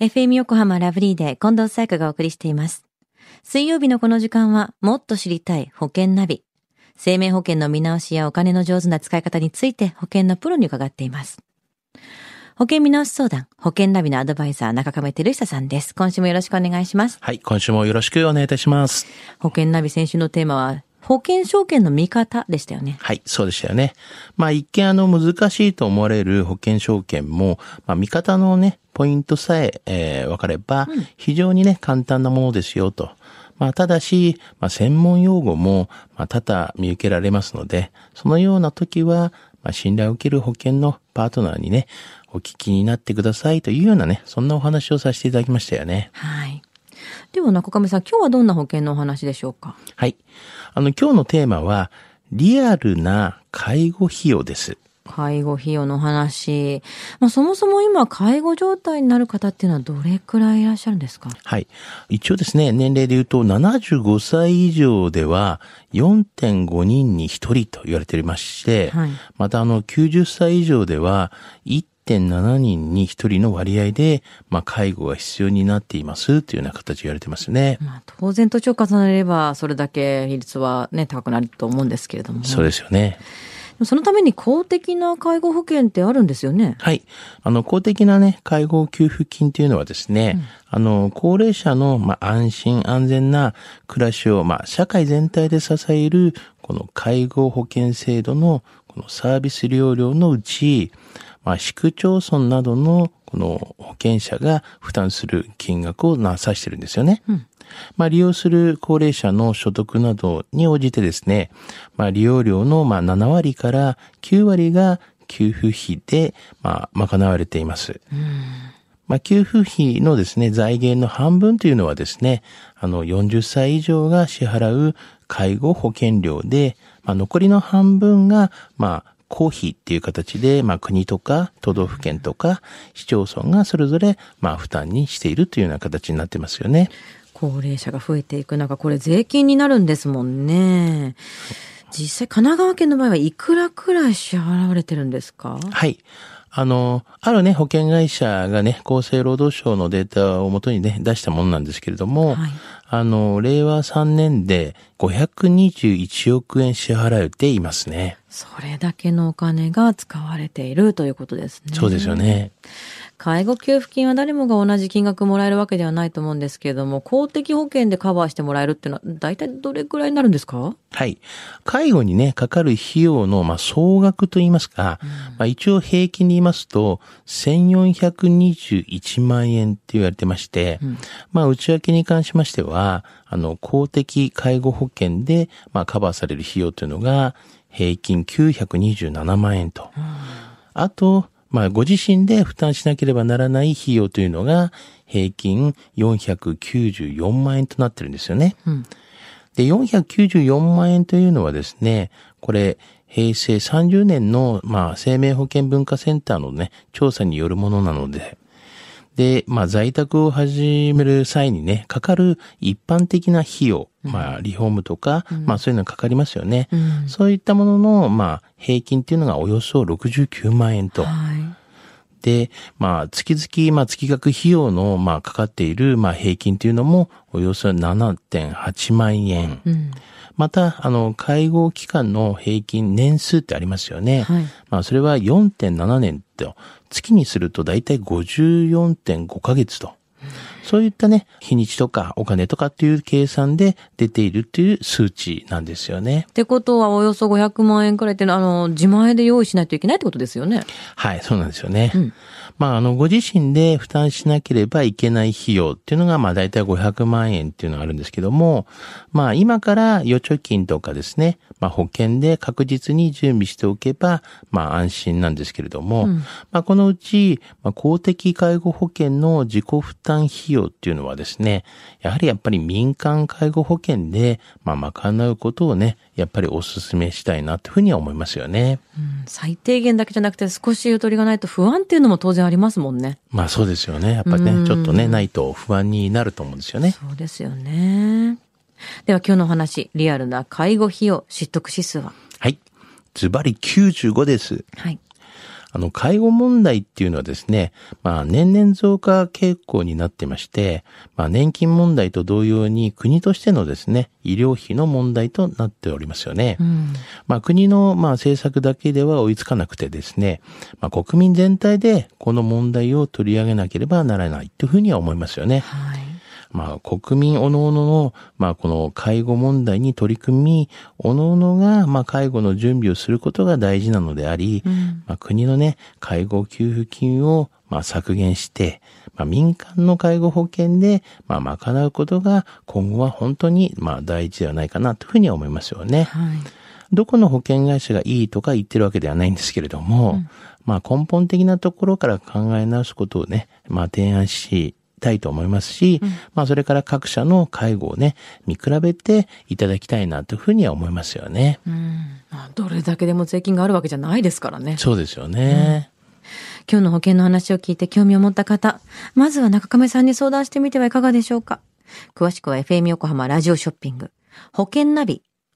FM 横浜ラブリーで近藤彩花がお送りしています。水曜日のこの時間は、もっと知りたい保険ナビ。生命保険の見直しやお金の上手な使い方について保険のプロに伺っています。保険見直し相談、保険ナビのアドバイザー、中亀照久さんです。今週もよろしくお願いします。はい、今週もよろしくお願いいたします。保険ナビ先週のテーマは、保険証券の見方でしたよね。はい、そうでしたよね。まあ一見あの難しいと思われる保険証券も、まあ見方のね、ポイントさえ、えー、分かれば、非常にね、簡単なものですよと。まあただし、まあ専門用語も、まあ多々見受けられますので、そのような時は、まあ信頼を受ける保険のパートナーにね、お聞きになってくださいというようなね、そんなお話をさせていただきましたよね。はい。では中亀さん、今日はどんな保険のお話でしょうか？はい。あの、今日のテーマは、リアルな介護費用です。介護費用の話。まあ、そもそも今、介護状態になる方っていうのはどれくらいいらっしゃるんですか？はい。一応ですね、年齢で言うと75歳以上では4.5人に1人と言われておりまして、はいまたあの90歳以上では1.7人に1人の割合で、まあ、介護が必要になっていますというような形で言われてますね。まあ、当然年を重ねれば、それだけ比率はね、高くなると思うんですけれども。そうですよね。そのために公的な介護保険ってあるんですよね。はい。あの、公的なね、介護給付金というのはですね、あの、高齢者の、まあ、安心安全な暮らしを、まあ、社会全体で支える、この介護保険制度の、このサービス利用料のうち、まあ、市区町村などの、この保険者が負担する金額をなさしてるんですよね。まあ、利用する高齢者の所得などに応じてですね、まあ、利用料のまあ7割から9割が給付費でまあ賄われています。まあ、給付費のですね、財源の半分というのはですね、あの、40歳以上が支払う介護保険料で、まあ、残りの半分が、まあ、公費っていう形で、まあ、国とか都道府県とか市町村がそれぞれ、まあ、負担にしているというような形になってますよね。高齢者が増えていく中、これ税金になるんですもんね。実際、神奈川県の場合はいくらくらい支払われてるんですか？はい。あの、あるね、保険会社がね、厚生労働省のデータをもとにね、出したものなんですけれども、はいあの、令和3年で521億円支払われていますね。それだけのお金が使われているということですね。そうですよね。介護給付金は誰もが同じ金額もらえるわけではないと思うんですけれども、公的保険でカバーしてもらえるっていうのは、大体どれくらいになるんですか？はい。介護にね、かかる費用の、まあ、総額といいますか、まあ、一応平均で言いますと、1421万円って言われてまして、まあ、内訳に関しましては、あの、公的介護保険で、まあ、カバーされる費用というのが、平均927万円と。あと、まあ、ご自身で負担しなければならない費用というのが、平均494万円となってるんですよね。で、494万円というのはですね、これ、平成30年の、まあ、生命保険文化センターのね、調査によるものなので、で、まあ、在宅を始める際にね、かかる一般的な費用、まあ、リフォームとか、まあ、そういうのがかかりますよね。そういったものの、まあ、平均っていうのがおよそ69万円と。はい。で、まあ、月々、まあ、月額費用の、まあ、かかっている、まあ、平均というのも、およそ7.8万円。また、あの、介護期間の平均年数ってありますよね。はいまあ、それは4.7年と、月にすると大体54.5ヶ月と。そういったね、日にちとかお金とかっていう計算で出ているっていう数値なんですよね。ってことは、およそ500万円くらいっていうのは、あの、自前で用意しないといけないってことですよね。はい、そうなんですよね。まあ、あの、ご自身で負担しなければいけない費用っていうのが、まあ、大体500万円っていうのがあるんですけども、まあ、今から預貯金とかですね、まあ、保険で確実に準備しておけば、まあ、安心なんですけれども、まあ、このうち、まあ、公的介護保険の自己負担費用っていうのはですね、やはりやっぱり民間介護保険で、まあ、賄うことをね、やっぱりお勧めしたいなというふうには思いますよね。うん。最低限だけじゃなくて少しゆとりがないと不安っていうのも当然ありますもんね。まあそうですよね。やっぱりね、ちょっとね、ないと不安になると思うんですよね。そうですよね。では今日のお話、リアルな介護費用、知得指数は？はい。ズバリ95です。はい。あの、介護問題っていうのはですね、まあ、年々増加傾向になってまして、まあ、年金問題と同様に国としてのですね、医療費の問題となっておりますよね。うん、まあ、国の、まあ、政策だけでは追いつかなくてですね、まあ、国民全体でこの問題を取り上げなければならないというふうには思いますよね。はいまあ、国民おのおのの、まあ、この介護問題に取り組み、おのおのが、まあ、介護の準備をすることが大事なのであり、うん、まあ、国のね、介護給付金を、まあ、削減して、まあ、民間の介護保険で、まあ、賄うことが今後は本当に、まあ、大事ではないかなというふうには思いますよね。はい。どこの保険会社がいいとか言ってるわけではないんですけれども、うん、まあ根本的なところから考え直すことをね、まあ提案したいと思いますし、うん、まあそれから各社の介護をね、見比べていただきたいなというふうには思いますよね。うん。どれだけでも税金があるわけじゃないですからね。そうですよね。うん今日の保険の話を聞いて興味を持った方、まずは中亀さんに相談してみてはいかがでしょうか。詳しくは FM 横浜ラジオショッピング、保険ナビ